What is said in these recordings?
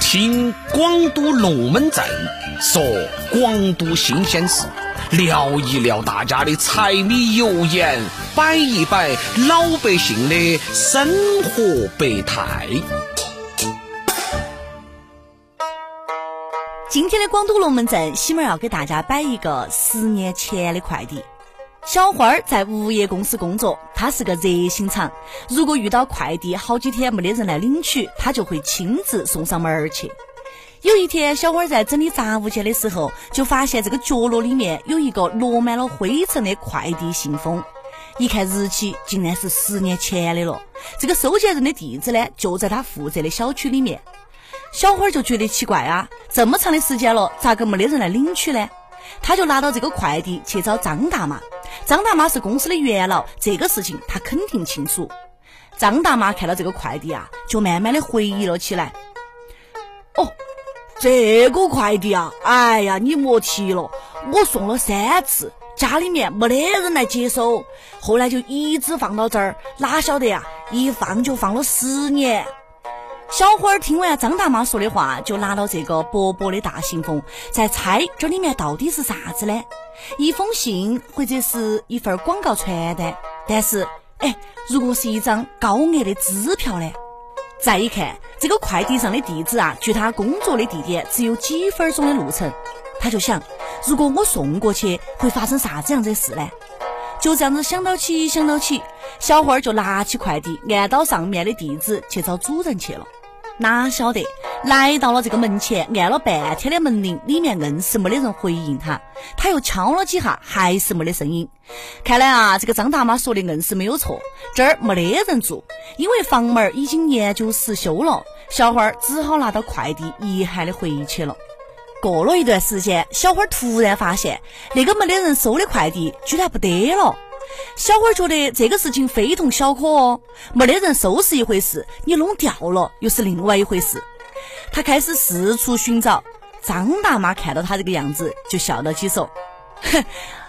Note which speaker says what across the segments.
Speaker 1: 听广都龙门阵说广都新鲜事，聊一聊大家的柴米油盐，摆一摆老百姓的生活百态。
Speaker 2: 今天的广都龙门阵，喜妹儿要给大家摆一个十年前的快递。小花儿在物业公司工作，她是个热心肠。如果遇到快递好几天没得人来领取，她就会亲自送上门儿去。有一天，小花儿在整理杂物间的时候，就发现这个角落里面有一个落满了灰尘的快递信封。一看日期，竟然是十年前的了。这个收件人的地址呢，就在他负责的小区里面。小花儿就觉得奇怪啊，这么长的时间了，咋个没得人来领取呢？他就拿到这个快递去找张大妈。张大妈是公司的元老，这个事情她肯定清楚。张大妈看到这个快递啊，就慢慢的回忆了起来。哦，这个快递啊，哎呀，你莫提了，我送了三次，家里面没得人来接收，后来就一直放到这儿，哪晓得呀，一放就放了十年。小花儿听完张大妈说的话，就拿到这个薄薄的大信封，在猜这里面到底是啥子呢？一封信或者是一份广告传单？但是，哎，如果是一张高额的支票呢？再一看这个快递上的地址啊，距他工作的地点只有几分钟的路程，他就想，如果我送过去，会发生啥子样子的事呢？就这样子想到起想到起，小花儿就拿起快递，按到上面的地址去找主人去了。哪晓得来到了这个门前，按了半天的门铃，里面硬是没得人回应他。他又敲了几下，还是没得声音。看来啊，这个张大妈说的硬是没有错，这儿没得人住，因为房门已经年久失修了。小花儿只好拿到快递，遗憾的回去了。过了一段时间，小花儿突然发现，那个没得人收的快递居然不得了。小伙儿觉得这个事情非同小可哦，没得人收是一回事，你弄掉了又是另外一回事。他开始四处寻找，张大妈看到他这个样子，就笑到起说：“哼，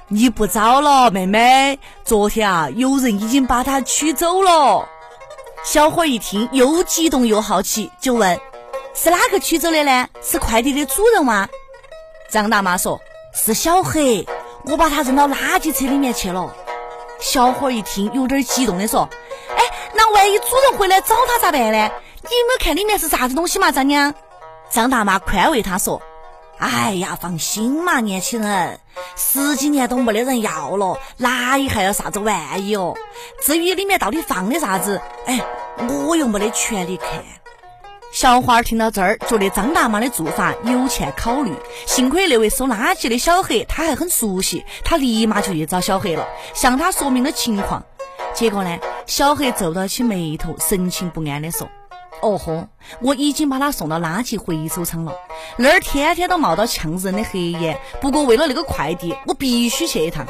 Speaker 2: 你不找了，妹妹，昨天啊，有人已经把它取走了。”小伙儿一听，又激动又好奇，就问：“是哪个取走的呢？是快递的主人吗？”张大妈说：“是小黑，我把它扔到垃圾车里面去了。”小伙一听，有点激动的说：“哎，那万一主人回来找他咋办呢？你有没有看里面是啥子东西嘛，张娘？”张大妈宽慰他说：“哎呀，放心嘛，年轻人，十几年都没得人要了，哪里还有啥子万一哦？至于里面到底放的啥子，哎，我又没得权利看。”小花儿听到这儿，觉得张大妈的做法有欠考虑。幸亏那位收垃圾的小黑，他还很熟悉，他立马就去找小黑了，向他说明了情况。结果呢，小黑皱到起眉头，神情不安的说：“哦豁，我已经把他送到垃圾回收厂了，那儿天天都冒到呛人的黑烟。不过为了那个快递，我必须去一趟。”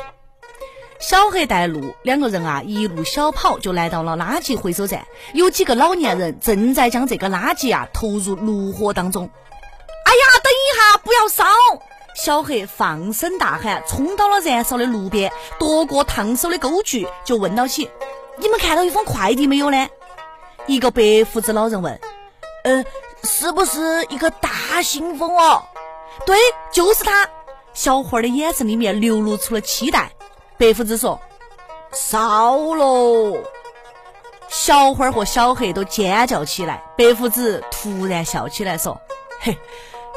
Speaker 2: 小黑带路，两个人啊一路小跑就来到了垃圾回收站。有几个老年人正在将这个垃圾啊投入炉火当中。哎呀，等一下，不要烧！小黑放声大喊，冲到了燃烧的炉边，夺过烫手的钩具，就问到起：“你们看到一封快递没有呢？”一个白胡子老人问：“嗯，是不是一个大信封哦？”“对，就是他。”小花的眼神里面流露出了期待。白胡子说：“烧喽！”小花和小黑都尖叫起来。白胡子突然笑起来说：“嘿，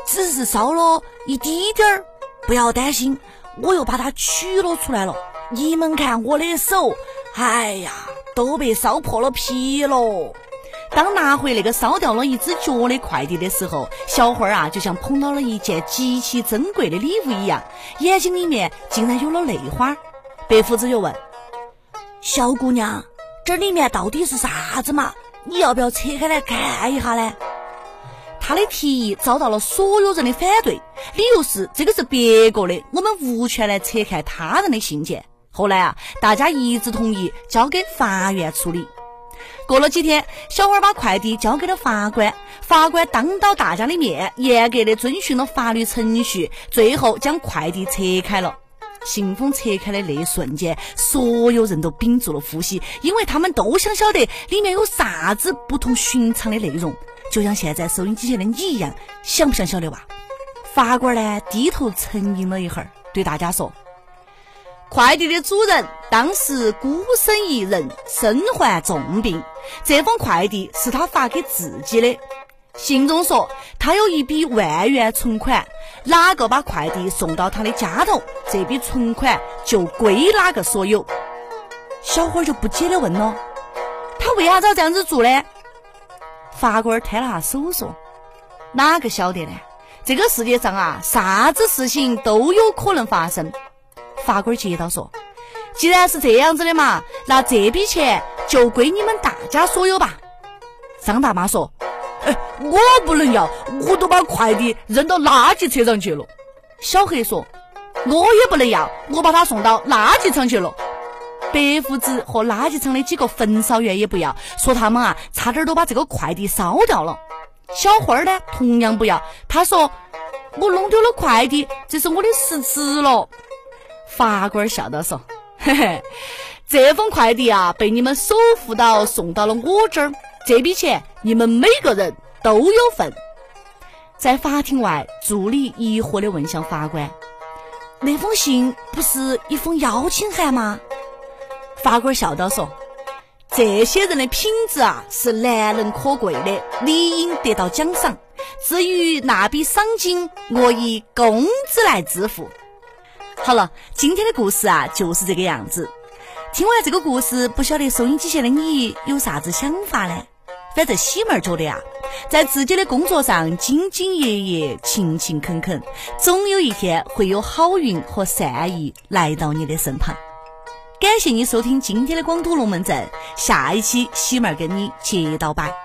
Speaker 2: 只是烧了一滴点儿，不要担心，我又把它取了出来了。你们看我的手，哎呀，都被烧破了皮喽！”当拿回那个烧掉了一只脚的快递的时候，小花儿啊，就像捧到了一件极其珍贵的礼物一样，眼睛里面竟然有了泪花。白胡子又问：“小姑娘，这里面到底是啥子嘛？你要不要拆开来看一下呢？”他的提议遭到了所有人的反对，理由是这个是别个的，我们无权来拆看他人的信件。后来啊，大家一致同意交给法院处理。过了几天，小花把快递交给了法官，法官当到大家的面，严格的遵循了法律程序，最后将快递拆开了。信封拆开的那一瞬间，所有人都屏住了呼吸，因为他们都想晓得里面有啥子不同寻常的内容。就像现在收音机前的你一样，想不想晓得哇？法官呢低头沉吟了一会儿，对大家说：“快递的主人当时孤身一人，身患重病，这封快递是他发给自己的。信中说他有一笔万元存款，哪个把快递送到他的家头，这笔存款就归哪个所有。”小伙儿就不解的问了：“他为啥子要这样子做呢？”法官摊了下手说：“哪个晓得呢？这个世界上啊，啥子事情都有可能发生。”法官接到说：“既然是这样子的嘛，那这笔钱就归你们大家所有吧。”张大妈说：“，我不能要，我都把快递扔到垃圾车上去了。”小黑说：“我也不能要，我把它送到垃圾场去了。”白胡子和垃圾场的几个焚烧员也不要，说他们啊差点都把这个快递烧掉了。小花儿呢同样不要，他说我弄丢了快递，这是我的失职了。法官笑道说：“嘿嘿，这封快递啊被你们守护到送到了我这儿，这笔钱你们每个人都有份。”在法庭外，助理疑惑地问向法官：“那封信不是一封邀请函吗？”法官笑道说：“这些人的品质啊是难能可贵的，理应得到奖赏。至于那笔赏金，我以工资来支付。”好了，今天的故事啊就是这个样子。听完这个故事，不晓得收音机前的你有啥子想法呢？反正喜妹儿觉得啊，在自己的工作上兢兢业业、勤勤恳恳，总有一天会有好运和善意来到你的身旁。感谢你收听今天的广东龙门阵，下一期喜妹儿跟你接到拜。